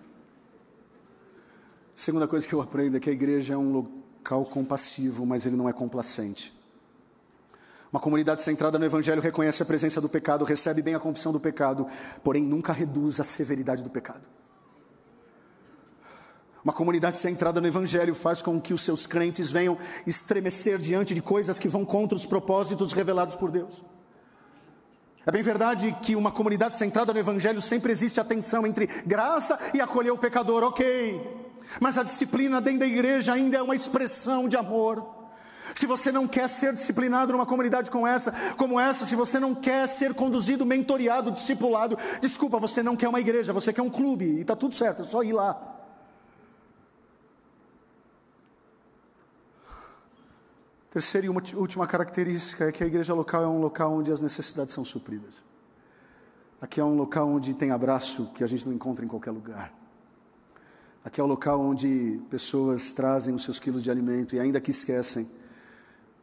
Segunda coisa que eu aprendo é que a igreja é um local compassivo, mas ele não é complacente. Uma comunidade centrada no Evangelho reconhece a presença do pecado, recebe bem a confissão do pecado, porém nunca reduz a severidade do pecado. Uma comunidade centrada no Evangelho faz com que os seus crentes venham estremecer diante de coisas que vão contra os propósitos revelados por Deus. É bem verdade que uma comunidade centrada no Evangelho sempre existe a tensão entre graça e acolher o pecador, ok. Mas a disciplina dentro da igreja ainda é uma expressão de amor. Se você não quer ser disciplinado numa comunidade como essa, como essa, se você não quer ser conduzido, mentoreado, discipulado, desculpa, você não quer uma igreja, você quer um clube e está tudo certo, é só ir lá. Terceira e última característica é que a igreja local é um local onde as necessidades são supridas. Aqui é um local onde tem abraço que a gente não encontra em qualquer lugar. Aqui é o local onde pessoas trazem os seus quilos de alimento e ainda que esquecem,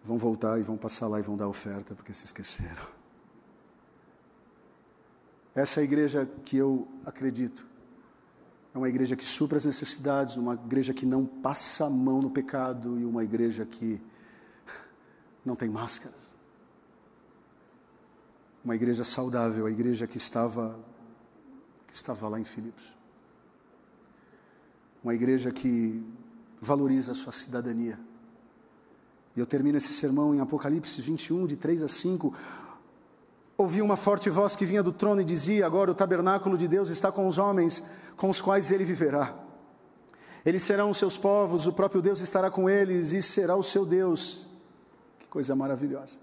vão voltar e vão passar lá e vão dar oferta porque se esqueceram. Essa é a igreja que eu acredito. É uma igreja que supra as necessidades, uma igreja que não passa a mão no pecado e uma igreja que não tem máscaras. Uma igreja saudável, a igreja que estava que estava lá em Filipos. Uma igreja que valoriza a sua cidadania e eu termino esse sermão em Apocalipse 21, de 3 a 5. Ouvi uma forte voz que vinha do trono e dizia: Agora o tabernáculo de Deus está com os homens, com os quais ele viverá. Eles serão os seus povos, o próprio Deus estará com eles e será o seu Deus. Coisa maravilhosa.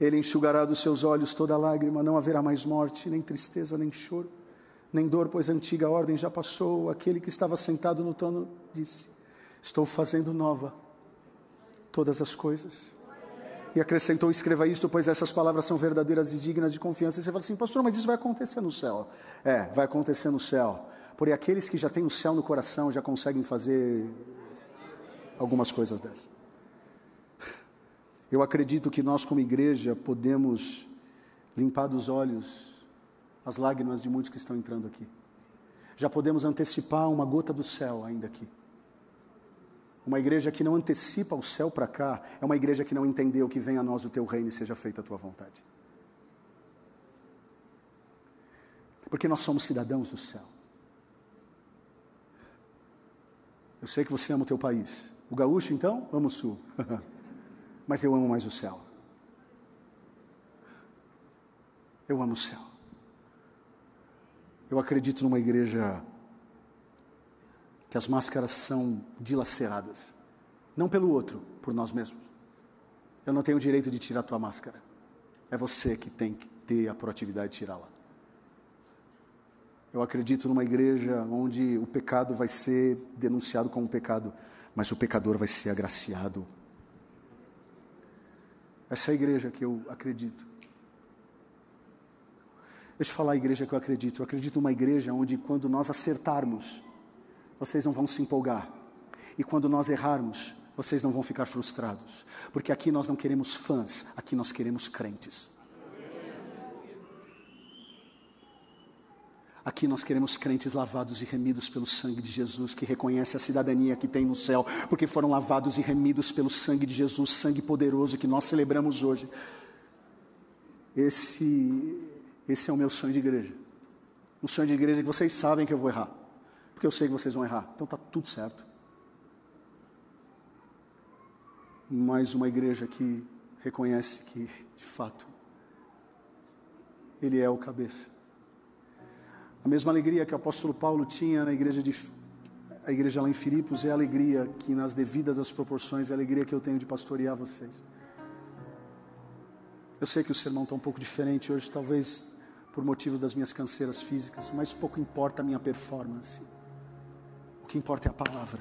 Ele enxugará dos seus olhos toda lágrima, não haverá mais morte, nem tristeza, nem choro, nem dor, pois a antiga ordem já passou. Aquele que estava sentado no trono disse: Estou fazendo nova todas as coisas. E acrescentou: escreva isso, pois essas palavras são verdadeiras e dignas de confiança. E você fala assim, pastor, mas isso vai acontecer no céu. É, vai acontecer no céu. Porém, aqueles que já têm o céu no coração já conseguem fazer algumas coisas dessas. Eu acredito que nós, como igreja, podemos limpar dos olhos as lágrimas de muitos que estão entrando aqui. Já podemos antecipar uma gota do céu ainda aqui. Uma igreja que não antecipa o céu para cá é uma igreja que não entendeu que venha a nós o teu reino e seja feita a tua vontade. Porque nós somos cidadãos do céu. Eu sei que você ama o teu país. O gaúcho, então, ama o sul. [laughs] Mas eu amo mais o céu. Eu amo o céu. Eu acredito numa igreja que as máscaras são dilaceradas. Não pelo outro, por nós mesmos. Eu não tenho o direito de tirar a tua máscara. É você que tem que ter a proatividade de tirá-la. Eu acredito numa igreja onde o pecado vai ser denunciado como pecado, mas o pecador vai ser agraciado. Essa é a igreja que eu acredito. Deixa eu falar a igreja que eu acredito. Eu acredito numa igreja onde, quando nós acertarmos, vocês não vão se empolgar. E quando nós errarmos, vocês não vão ficar frustrados. Porque aqui nós não queremos fãs, aqui nós queremos crentes. Aqui nós queremos crentes lavados e remidos pelo sangue de Jesus, que reconhece a cidadania que tem no céu, porque foram lavados e remidos pelo sangue de Jesus, sangue poderoso que nós celebramos hoje. Esse, esse é o meu sonho de igreja. Um sonho de igreja que vocês sabem que eu vou errar porque eu sei que vocês vão errar. Então está tudo certo. Mas uma igreja que reconhece que, de fato, Ele é o cabeça. A mesma alegria que o apóstolo Paulo tinha na igreja de a igreja lá em Filipos é a alegria que nas devidas as proporções é a alegria que eu tenho de pastorear vocês. Eu sei que o sermão está um pouco diferente hoje, talvez por motivos das minhas canseiras físicas, mas pouco importa a minha performance. O que importa é a palavra.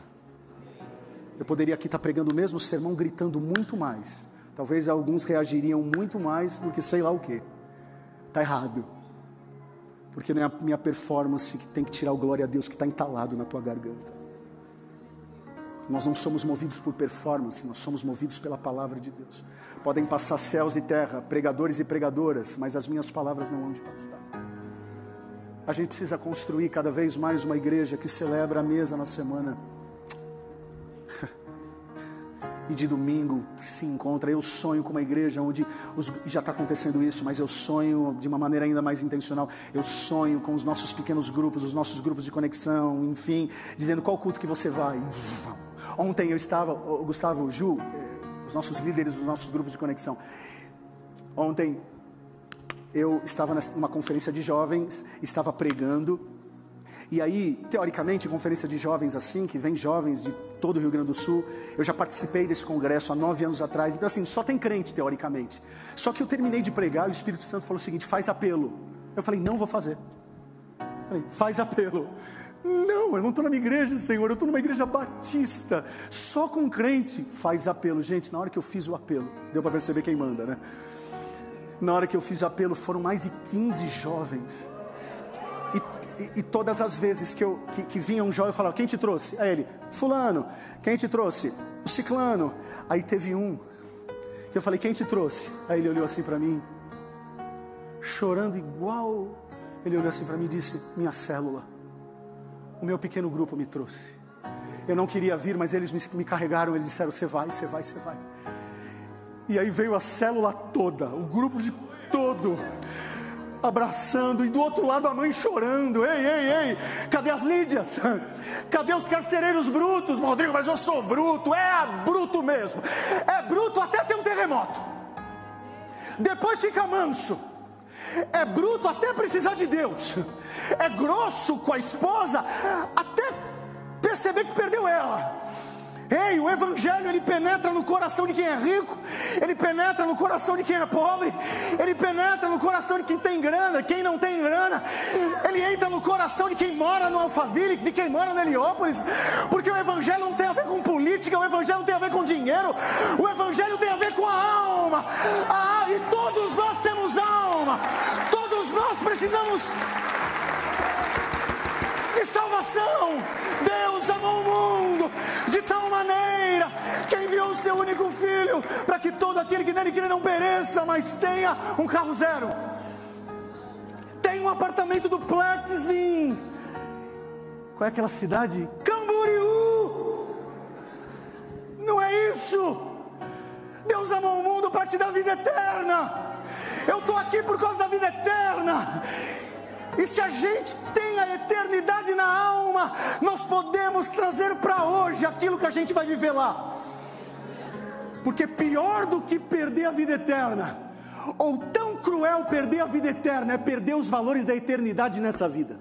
Eu poderia aqui estar pregando o mesmo sermão, gritando muito mais. Talvez alguns reagiriam muito mais do que sei lá o que. Está errado. Porque não é a minha performance que tem que tirar o glória a Deus que está entalado na tua garganta. Nós não somos movidos por performance, nós somos movidos pela palavra de Deus. Podem passar céus e terra, pregadores e pregadoras, mas as minhas palavras não vão de passar. A gente precisa construir cada vez mais uma igreja que celebra a mesa na semana [laughs] e de domingo se encontra. Eu sonho com uma igreja onde os, já está acontecendo isso, mas eu sonho de uma maneira ainda mais intencional. Eu sonho com os nossos pequenos grupos, os nossos grupos de conexão, enfim, dizendo qual culto que você vai. Ontem eu estava, o Gustavo, o Ju, eh, os nossos líderes dos nossos grupos de conexão. Ontem eu estava numa conferência de jovens, estava pregando e aí, teoricamente, conferência de jovens assim, que vem jovens de todo o Rio Grande do Sul, eu já participei desse congresso há nove anos atrás, então assim, só tem crente, teoricamente. Só que eu terminei de pregar e o Espírito Santo falou o seguinte: faz apelo. Eu falei, não vou fazer. Falei, faz apelo. Não, eu não estou na minha igreja, Senhor, eu estou numa igreja batista, só com crente. Faz apelo. Gente, na hora que eu fiz o apelo, deu para perceber quem manda, né? Na hora que eu fiz o apelo, foram mais de 15 jovens e, todas as vezes que, eu, que, que vinha um jovem, eu falava: Quem te trouxe? Aí ele: Fulano. Quem te trouxe? O Ciclano. Aí teve um que eu falei: Quem te trouxe? Aí ele olhou assim para mim, chorando igual. Ele olhou assim para mim e disse: Minha célula. O meu pequeno grupo me trouxe. Eu não queria vir, mas eles me, me carregaram. Eles disseram: Você vai, você vai, você vai. E aí veio a célula toda, o grupo de todo abraçando, e do outro lado a mãe chorando. Ei, ei, ei, cadê as Lídias? [laughs] Cadê os carcereiros brutos? Rodrigo, mas eu sou bruto, é bruto mesmo. É bruto até ter um terremoto. Depois fica manso. É bruto até precisar de Deus. É grosso com a esposa até perceber que perdeu ela. Ei, o Evangelho ele penetra no coração de quem é rico, ele penetra no coração de quem é pobre, ele penetra no coração de quem tem grana, quem não tem grana, ele entra no coração de quem mora no Alphaville, de quem mora no Heliópolis, porque o Evangelho não tem a ver com política, o Evangelho não tem a ver com dinheiro, o Evangelho tem a ver com a alma, ah, e todos nós temos alma, todos nós precisamos de salvação. Deus amou o mundo de tal maneira que enviou o seu único filho para que todo aquele que nele crê não pereça, mas tenha um carro zero. Tem um apartamento duplex em qual é aquela cidade? Camboriú. Não é isso? Deus amou o mundo para te dar vida eterna. Eu estou aqui por causa da vida eterna. E se a gente tem a eternidade na alma, nós podemos trazer para hoje aquilo que a gente vai viver lá. Porque pior do que perder a vida eterna, ou tão cruel perder a vida eterna, é perder os valores da eternidade nessa vida.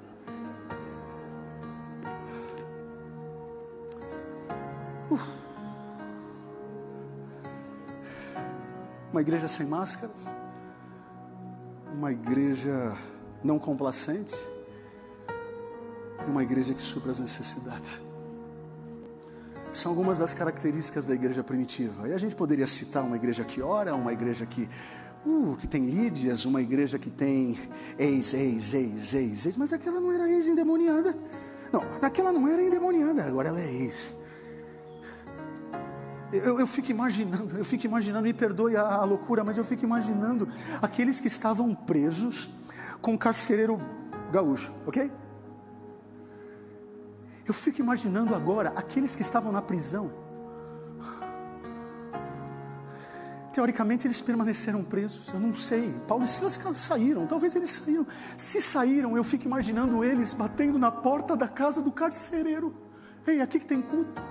Uma igreja sem máscaras, uma igreja não complacente, e uma igreja que supra as necessidades. São algumas das características da igreja primitiva. E a gente poderia citar uma igreja que ora, uma igreja que, uh, que tem lídias, uma igreja que tem ex, ex, ex, ex, ex, mas aquela não era ex endemoniada. Não, aquela não era endemoniada, agora ela é ex. Eu, eu, fico imaginando, eu fico imaginando, me perdoe a, a loucura, mas eu fico imaginando aqueles que estavam presos com um carcereiro gaúcho, ok? Eu fico imaginando agora aqueles que estavam na prisão. Teoricamente eles permaneceram presos, eu não sei. Paulo e Silas saíram, talvez eles saíram. Se saíram, eu fico imaginando eles batendo na porta da casa do carcereiro. Ei, aqui que tem culto.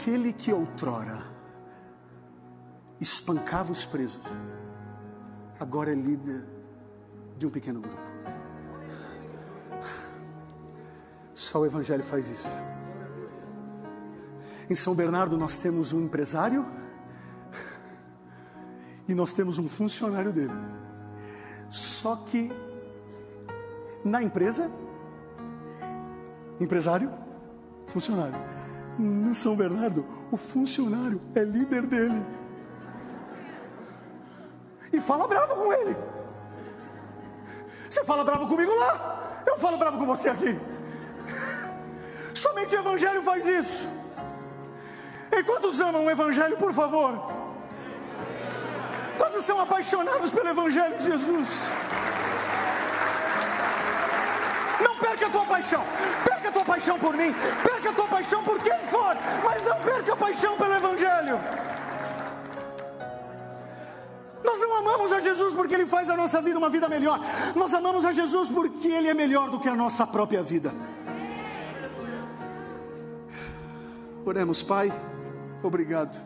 aquele que outrora espancava os presos, agora é líder de um pequeno grupo. Só o Evangelho faz isso. Em São Bernardo nós temos um empresário e nós temos um funcionário dele. Só que na empresa, empresário, funcionário. No São Bernardo, o funcionário é líder dele. E fala bravo com ele. Você fala bravo comigo lá, eu falo bravo com você aqui. Somente o Evangelho faz isso. E quantos amam o Evangelho, por favor? Quantos são apaixonados pelo Evangelho de Jesus? Não perca a tua paixão, perca a tua paixão por mim, perca a tua paixão por quem for, mas não perca a paixão pelo Evangelho. Nós não amamos a Jesus porque Ele faz a nossa vida uma vida melhor, nós amamos a Jesus porque Ele é melhor do que a nossa própria vida. Oremos, Pai, obrigado.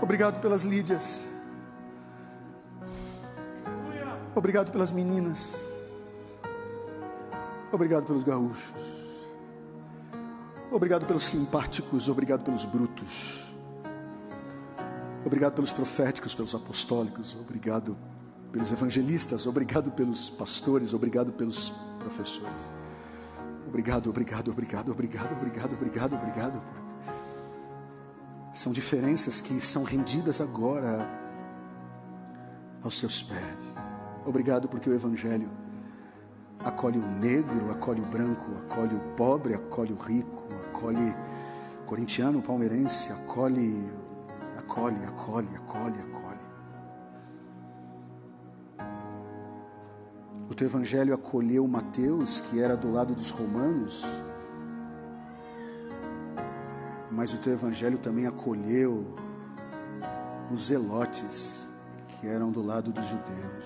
Obrigado pelas Lídias. Obrigado pelas meninas. Obrigado pelos gaúchos. Obrigado pelos simpáticos. Obrigado pelos brutos. Obrigado pelos proféticos, pelos apostólicos. Obrigado pelos evangelistas. Obrigado pelos pastores. Obrigado pelos professores. Obrigado, obrigado, obrigado, obrigado, obrigado, obrigado, obrigado. São diferenças que são rendidas agora aos seus pés. Obrigado porque o Evangelho acolhe o negro, acolhe o branco, acolhe o pobre, acolhe o rico, acolhe o corintiano, o palmeirense, acolhe, acolhe, acolhe, acolhe, acolhe. O teu Evangelho acolheu Mateus, que era do lado dos romanos, mas o teu evangelho também acolheu os zelotes que eram do lado dos judeus.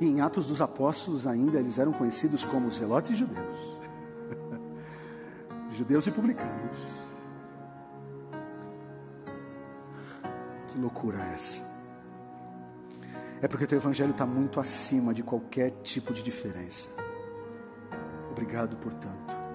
E em Atos dos Apóstolos ainda eles eram conhecidos como zelotes e judeus. [laughs] judeus e publicanos. Que loucura é essa? É porque o teu evangelho está muito acima de qualquer tipo de diferença. Obrigado, portanto